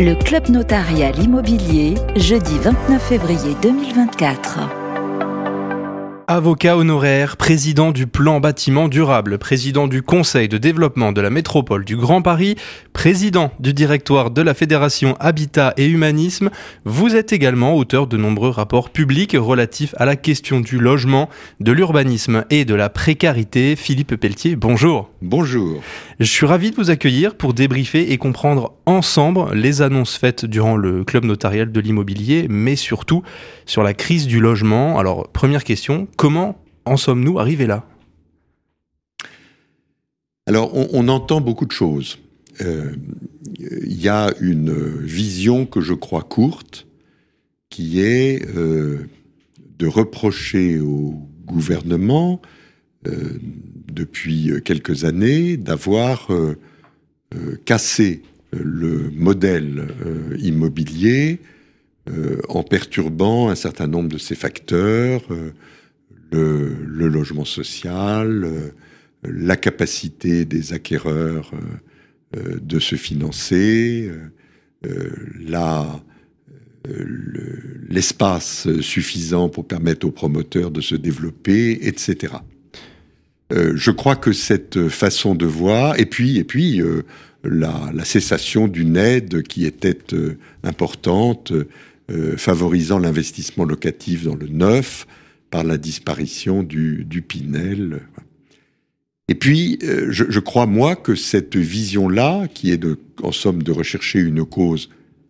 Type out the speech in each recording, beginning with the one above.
Le Club Notarial Immobilier, jeudi 29 février 2024. Avocat honoraire, président du plan bâtiment durable, président du conseil de développement de la métropole du Grand Paris, président du directoire de la Fédération Habitat et Humanisme, vous êtes également auteur de nombreux rapports publics relatifs à la question du logement, de l'urbanisme et de la précarité. Philippe Pelletier, bonjour. Bonjour. Je suis ravi de vous accueillir pour débriefer et comprendre ensemble les annonces faites durant le club notarial de l'immobilier, mais surtout sur la crise du logement. Alors, première question, comment en sommes-nous arrivés là? Alors, on, entend beaucoup de choses. Euh, il y a une vision que je crois courte, qui est euh, de reprocher au gouvernement depuis quelques années d'avoir euh, euh, cassé le modèle immobilier en perturbant un certain nombre de ces facteurs, le, logement social, la capacité des acquéreurs de se financer, l'espace suffisant pour permettre aux promoteurs de se développer, etc. Euh, je crois que cette façon de voir, et puis, et puis euh, la, cessation d'une aide qui était euh, importante, favorisant l'investissement locatif dans le neuf, par la disparition du, Pinel. Et puis, je, crois, moi, que cette vision-là, qui est en somme de rechercher une cause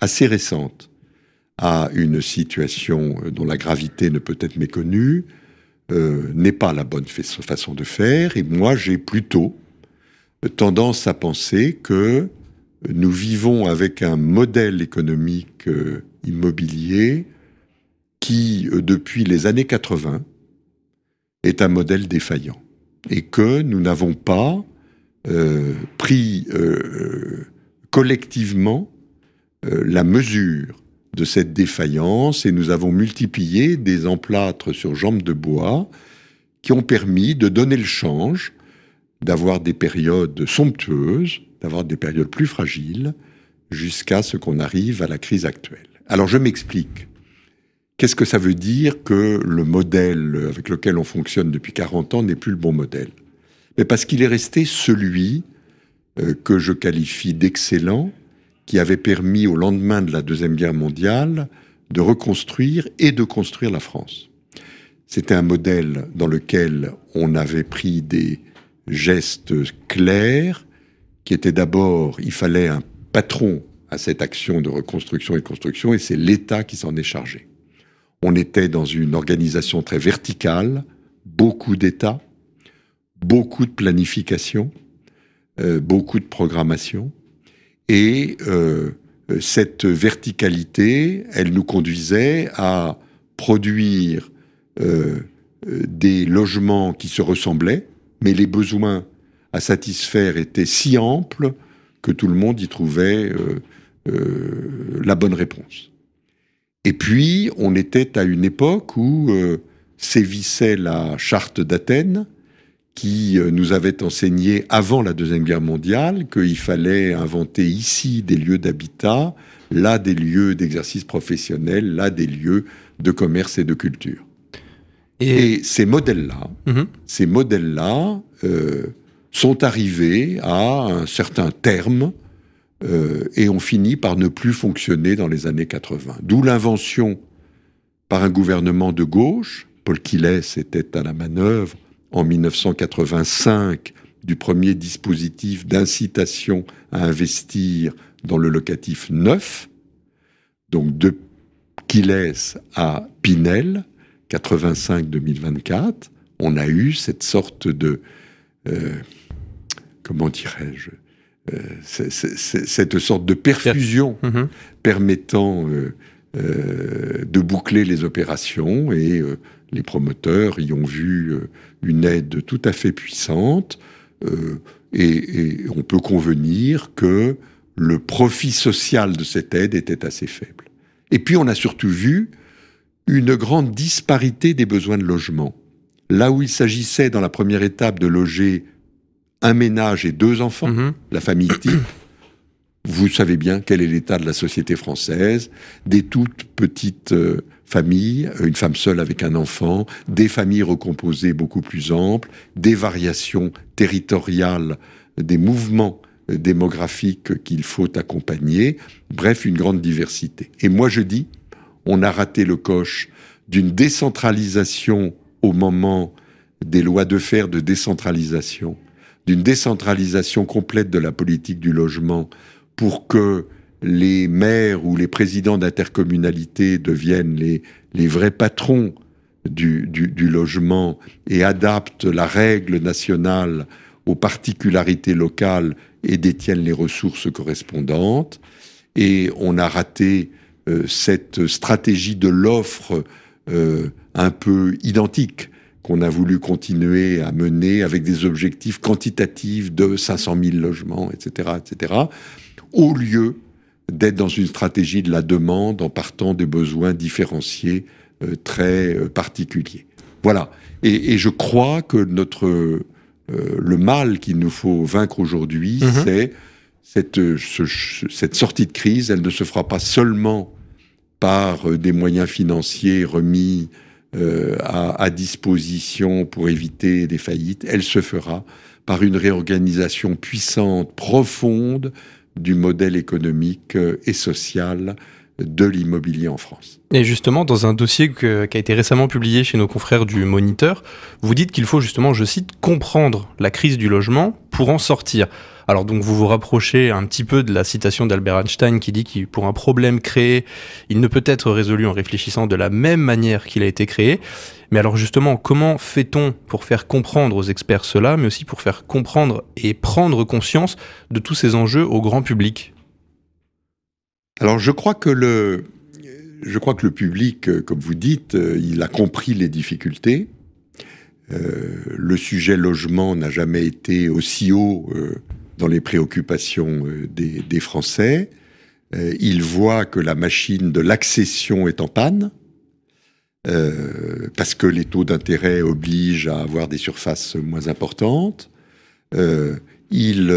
assez récente à une situation dont la gravité ne peut être méconnue, euh, n'est pas la bonne façon de faire. Et moi, j'ai plutôt tendance à penser que nous vivons avec un modèle économique euh, immobilier qui, euh, depuis les années 80, est un modèle défaillant. Et que nous n'avons pas pris collectivement la mesure de cette défaillance et nous avons multiplié des emplâtres sur jambes de bois qui ont permis de donner le change, d'avoir des périodes somptueuses, d'avoir des périodes plus fragiles, jusqu'à ce qu'on arrive à la crise actuelle. Alors je m'explique. Qu'est-ce que ça veut dire que le modèle avec lequel on fonctionne depuis 40 ans n'est plus le bon modèle? Mais parce qu'il est resté celui euh, que je qualifie d'excellent, qui avait permis au lendemain de la Deuxième Guerre mondiale de reconstruire et de construire la France. C'était un modèle dans lequel on avait pris des gestes clairs, qui étaient d'abord, il fallait un patron à cette action de reconstruction et de construction, et c'est l'État qui s'en est chargé. On était dans une organisation très verticale, beaucoup d'États, beaucoup de planification, euh, beaucoup de programmation, et euh, cette verticalité, elle nous conduisait à produire euh, des logements qui se ressemblaient, mais les besoins à satisfaire étaient si amples que tout le monde y trouvait euh, la bonne réponse. Et puis, on était à une époque où sévissait la charte d'Athènes, qui euh, nous avait enseigné avant la Deuxième Guerre mondiale qu'il fallait inventer ici des lieux d'habitat, là des lieux d'exercice professionnel, là des lieux de commerce et de culture. Et, ces modèles-là, mhm. ces modèles-là euh, sont arrivés à un certain terme euh, et ont fini par ne plus fonctionner dans les années 80. D'où l'invention par un gouvernement de gauche, Paul Quillès était à la manœuvre, en 1985 du premier dispositif d'incitation à investir dans le locatif neuf, donc de Quilles à Pinel, 85-2024, on a eu cette sorte de, euh, comment dirais-je, euh, cette sorte de perfusion mm-hmm. permettant euh, de boucler les opérations et les promoteurs y ont vu euh, une aide tout à fait puissante euh, et, on peut convenir que le profit social de cette aide était assez faible. Et puis on a surtout vu une grande disparité des besoins de logement. Là où il s'agissait dans la première étape de loger un ménage et deux enfants, mm-hmm. la famille type, vous savez bien quel est l'état de la société française, des toutes petites euh, familles, une femme seule avec un enfant, des familles recomposées beaucoup plus amples, des variations territoriales, des mouvements démographiques qu'il faut accompagner, bref, une grande diversité. Et moi je dis, on a raté le coche d'une décentralisation au moment des lois de fer de décentralisation, d'une décentralisation complète de la politique du logement pour que les maires ou les présidents d'intercommunalité deviennent les, vrais patrons du, logement et adaptent la règle nationale aux particularités locales et détiennent les ressources correspondantes. Et on a raté euh, cette stratégie de l'offre euh, un peu identique qu'on a voulu continuer à mener avec des objectifs quantitatifs de 500 000 logements, etc., etc., au lieu d'être dans une stratégie de la demande en partant des besoins différenciés euh, très euh, particuliers. Voilà. Et, et, je crois que notre euh, le mal qu'il nous faut vaincre aujourd'hui, mm-hmm. c'est cette, ce, cette sortie de crise. Elle ne se fera pas seulement par des moyens financiers remis à, à, disposition pour éviter des faillites. Elle se fera par une réorganisation puissante, profonde du modèle économique euh, et social de l'immobilier en France. Et justement, dans un dossier qui a été récemment publié chez nos confrères du Moniteur, vous dites qu'il faut justement, je cite, comprendre la crise du logement pour en sortir. Alors donc vous vous rapprochez un petit peu de la citation d'Albert Einstein qui dit que pour un problème créé, il ne peut être résolu en réfléchissant de la même manière qu'il a été créé. Mais alors justement, comment fait-on pour faire comprendre aux experts cela, mais aussi pour faire comprendre et prendre conscience de tous ces enjeux au grand public? Alors je crois que le, je crois que le public, comme vous dites, il a compris les difficultés. Euh, le sujet logement n'a jamais été aussi haut euh, dans les préoccupations euh, des, des Français. Euh, ils voient que la machine de l'accession est en panne, euh, parce que les taux d'intérêt obligent à avoir des surfaces moins importantes. Euh, ils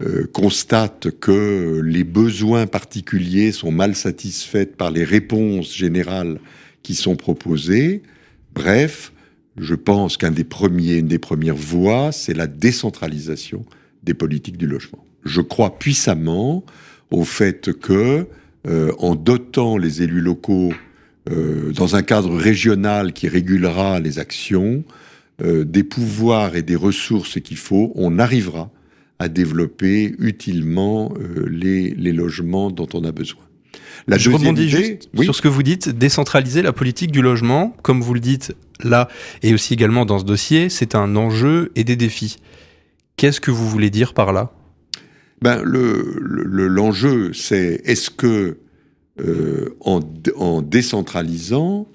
euh, constatent que les besoins particuliers sont mal satisfaits par les réponses générales qui sont proposées. Bref, je pense qu'un des premiers, une des premières voies, c'est la décentralisation des politiques du logement. Je crois puissamment au fait que, euh, en dotant les élus locaux euh, dans un cadre régional qui régulera les actions, euh, des pouvoirs et des ressources qu'il faut, on arrivera à développer utilement euh, les, les logements dont on a besoin. La Je rebondis idée, juste oui. sur ce que vous dites, décentraliser la politique du logement, comme vous le dites là, et aussi également dans ce dossier, c'est un enjeu et des défis. Qu'est-ce que vous voulez dire par là? Ben, L'enjeu, le, c'est est-ce que euh, en, en, décentralisant,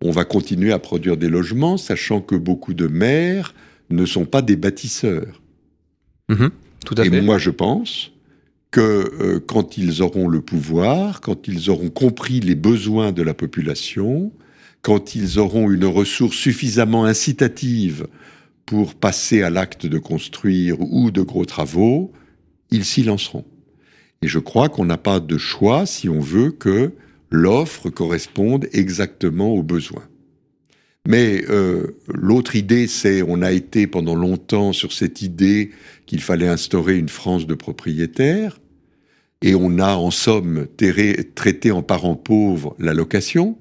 on va continuer à produire des logements, sachant que beaucoup de maires ne sont pas des bâtisseurs? Mmh, tout à Et fait. moi, je pense que euh, quand ils auront le pouvoir, quand ils auront compris les besoins de la population, quand ils auront une ressource suffisamment incitative pour passer à l'acte de construire ou de gros travaux, ils s'y lanceront. Et je crois qu'on n'a pas de choix si on veut que l'offre corresponde exactement aux besoins. Mais euh, l'autre idée, c'est on a été pendant longtemps sur cette idée qu'il fallait instaurer une France de propriétaires, et on a en somme traité en parent pauvre la location,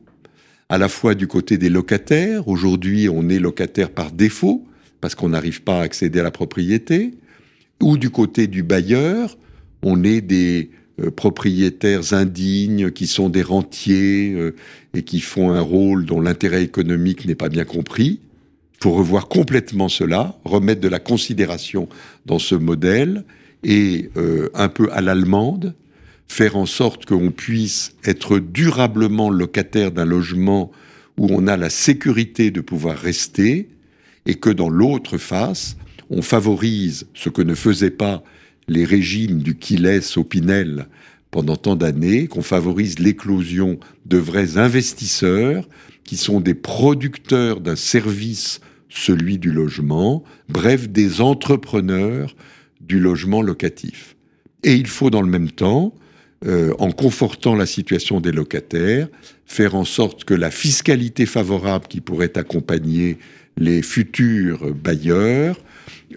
à la fois du côté des locataires, aujourd'hui on est locataire par défaut, parce qu'on n'arrive pas à accéder à la propriété, ou du côté du bailleur, on est des propriétaires indignes qui sont des rentiers euh, et qui font un rôle dont l'intérêt économique n'est pas bien compris. Il faut revoir complètement cela, remettre de la considération dans ce modèle et euh, un peu à l'allemande, faire en sorte qu'on puisse être durablement locataire d'un logement où on a la sécurité de pouvoir rester, et que dans l'autre face, on favorise ce que ne faisaient pas les régimes du Quilles au Pinel pendant tant d'années, qu'on favorise l'éclosion de vrais investisseurs qui sont des producteurs d'un service, celui du logement, bref, des entrepreneurs du logement locatif. Et il faut dans le même temps, euh, en confortant la situation des locataires, faire en sorte que la fiscalité favorable qui pourrait accompagner les futurs bailleurs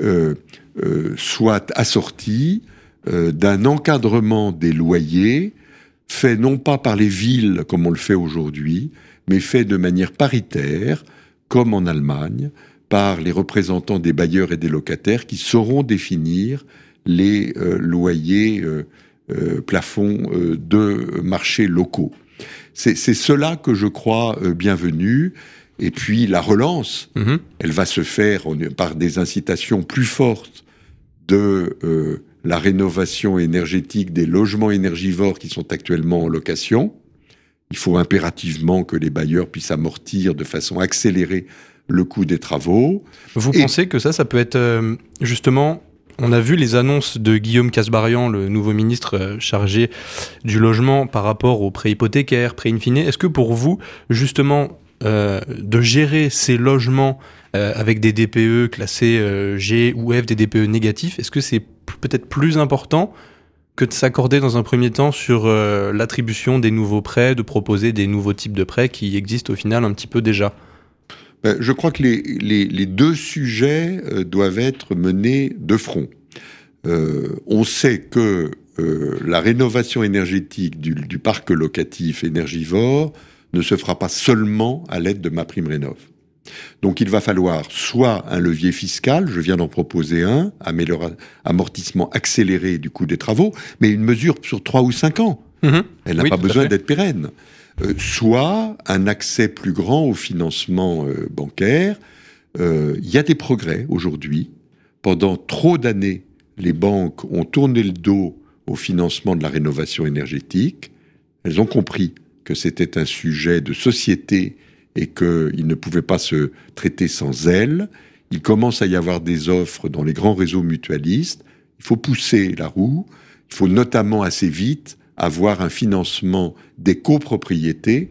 euh, euh, soit assortie d'un encadrement des loyers fait non pas par les villes comme on le fait aujourd'hui, mais fait de manière paritaire, comme en Allemagne, par les représentants des bailleurs et des locataires qui sauront définir les euh, loyers euh, euh, plafonds de marchés locaux. C'est cela que je crois bienvenu. Et puis la relance, mm-hmm. elle va se faire par des incitations plus fortes de la rénovation énergétique des logements énergivores qui sont actuellement en location. Il faut impérativement que les bailleurs puissent amortir de façon accélérée le coût des travaux. Vous pensez que ça, ça peut être justement on a vu les annonces de Guillaume Casbarian, le nouveau ministre euh, chargé du logement par rapport aux prêts hypothécaires, prêts in fine. Est-ce que pour vous, justement, euh, de gérer ces logements euh, avec des DPE classés G ou F, des DPE négatifs, est-ce que c'est peut-être plus important que de s'accorder dans un premier temps sur l'attribution des nouveaux prêts, de proposer des nouveaux types de prêts qui existent au final un petit peu déjà? Ben, je crois que les, deux sujets euh, doivent être menés de front. Euh, on sait que euh, la rénovation énergétique du, parc locatif énergivore ne se fera pas seulement à l'aide de ma prime rénov. Donc il va falloir soit un levier fiscal, je viens d'en proposer un, amortissement accéléré du coût des travaux, mais une mesure sur trois ou cinq ans. Mmh Elle n'a pas besoin d'être pérenne. Euh, soit un accès plus grand au financement euh, bancaire. Euh, il y a des progrès aujourd'hui. Pendant trop d'années, les banques ont tourné le dos au financement de la rénovation énergétique. Elles ont compris que c'était un sujet de société et qu'ils ne pouvaient pas se traiter sans elles. Il commence à y avoir des offres dans les grands réseaux mutualistes. Il faut pousser la roue. Il faut notamment assez vite avoir un financement des copropriétés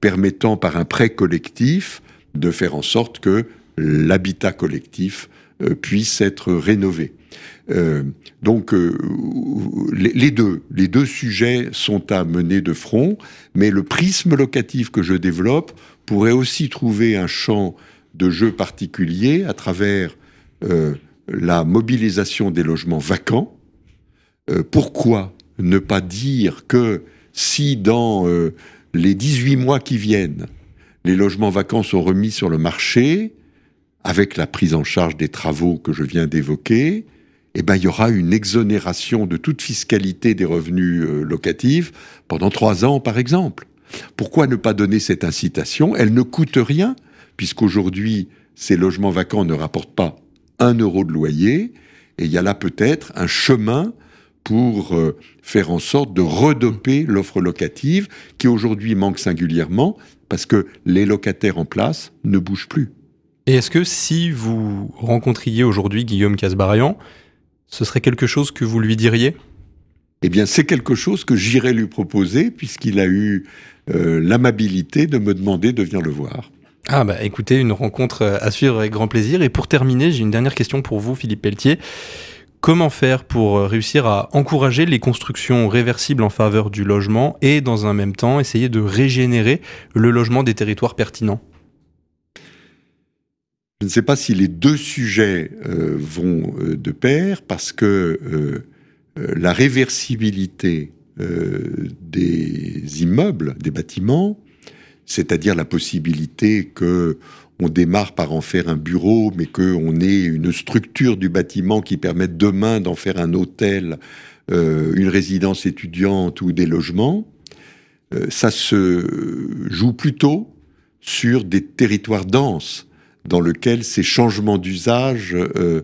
permettant par un prêt collectif de faire en sorte que l'habitat collectif euh, puisse être rénové. Euh, donc euh, les, deux, sujets sont à mener de front, mais le prisme locatif que je développe pourrait aussi trouver un champ de jeu particulier à travers la mobilisation des logements vacants. pourquoi ne pas dire que si dans euh, les 18 mois qui viennent, les logements vacants sont remis sur le marché, avec la prise en charge des travaux que je viens d'évoquer, eh ben, il y aura une exonération de toute fiscalité des revenus euh, locatifs pendant trois ans, par exemple. Pourquoi ne pas donner cette incitation? Elle ne coûte rien, puisqu'aujourd'hui, ces logements vacants ne rapportent pas un euro de loyer, et il y a là peut-être un chemin pour euh, faire en sorte de redoper l'offre locative qui aujourd'hui manque singulièrement parce que les locataires en place ne bougent plus. Et est-ce que si vous rencontriez aujourd'hui Guillaume Casbarian, ce serait quelque chose que vous lui diriez? Eh bien, c'est quelque chose que j'irais lui proposer puisqu'il a eu euh, l'amabilité de me demander de venir le voir. Ah bah écoutez, une rencontre à suivre avec grand plaisir. Et pour terminer, j'ai une dernière question pour vous, Philippe Pelletier. Comment faire pour euh, réussir à encourager les constructions réversibles en faveur du logement et dans un même temps essayer de régénérer le logement des territoires pertinents? Je ne sais pas si les deux sujets euh, vont euh, de pair parce que la réversibilité des immeubles, des bâtiments, c'est-à-dire la possibilité que on démarre par en faire un bureau, mais qu'on ait une structure du bâtiment qui permette demain d'en faire un hôtel, euh, une résidence étudiante ou des logements, euh, ça se joue plutôt sur des territoires denses dans lesquels ces changements d'usage euh,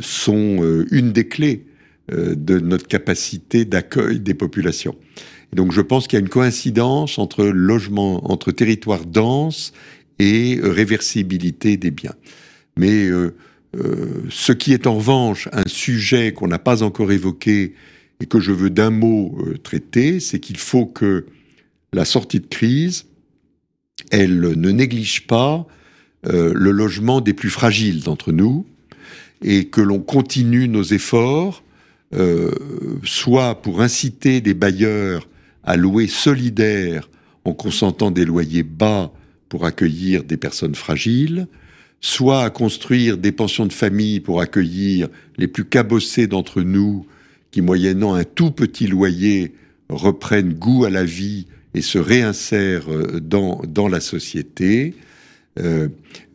sont une des clés de notre capacité d'accueil des populations. donc je pense qu'il y a une coïncidence entre logement, entre territoires denses et euh, réversibilité des biens. Mais euh, euh, ce qui est en revanche un sujet qu'on n'a pas encore évoqué et que je veux d'un mot traiter, c'est qu'il faut que la sortie de crise, elle ne néglige pas le logement des plus fragiles d'entre nous et que l'on continue nos efforts euh, soit pour inciter des bailleurs à louer solidaire en consentant des loyers bas pour accueillir des personnes fragiles, soit à construire des pensions de famille pour accueillir les plus cabossés d'entre nous qui, moyennant un tout petit loyer, reprennent goût à la vie et se réinsèrent euh, dans, dans la société, euh,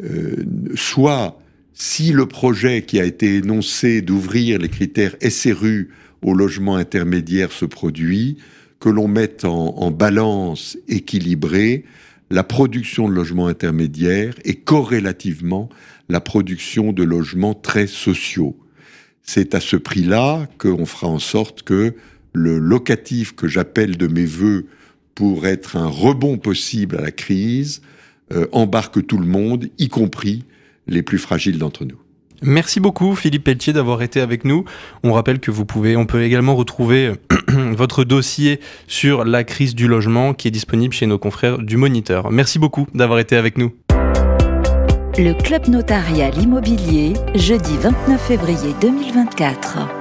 euh, soit si le projet qui a été énoncé d'ouvrir les critères SRU au logement intermédiaire se produit, que l'on mette en, balance équilibrée la production de logements intermédiaires et corrélativement la production de logements très sociaux. C'est à ce prix-là qu'on fera en sorte que le locatif que j'appelle de mes voeux pour être un rebond possible à la crise euh, embarque tout le monde, y compris les plus fragiles d'entre nous. Merci beaucoup Philippe Pelletier d'avoir été avec nous. On rappelle que vous pouvez, on peut également retrouver votre dossier sur la crise du logement qui est disponible chez nos confrères du Moniteur. Merci beaucoup d'avoir été avec nous. Le Club Notarial Immobilier, jeudi 29 février 2024.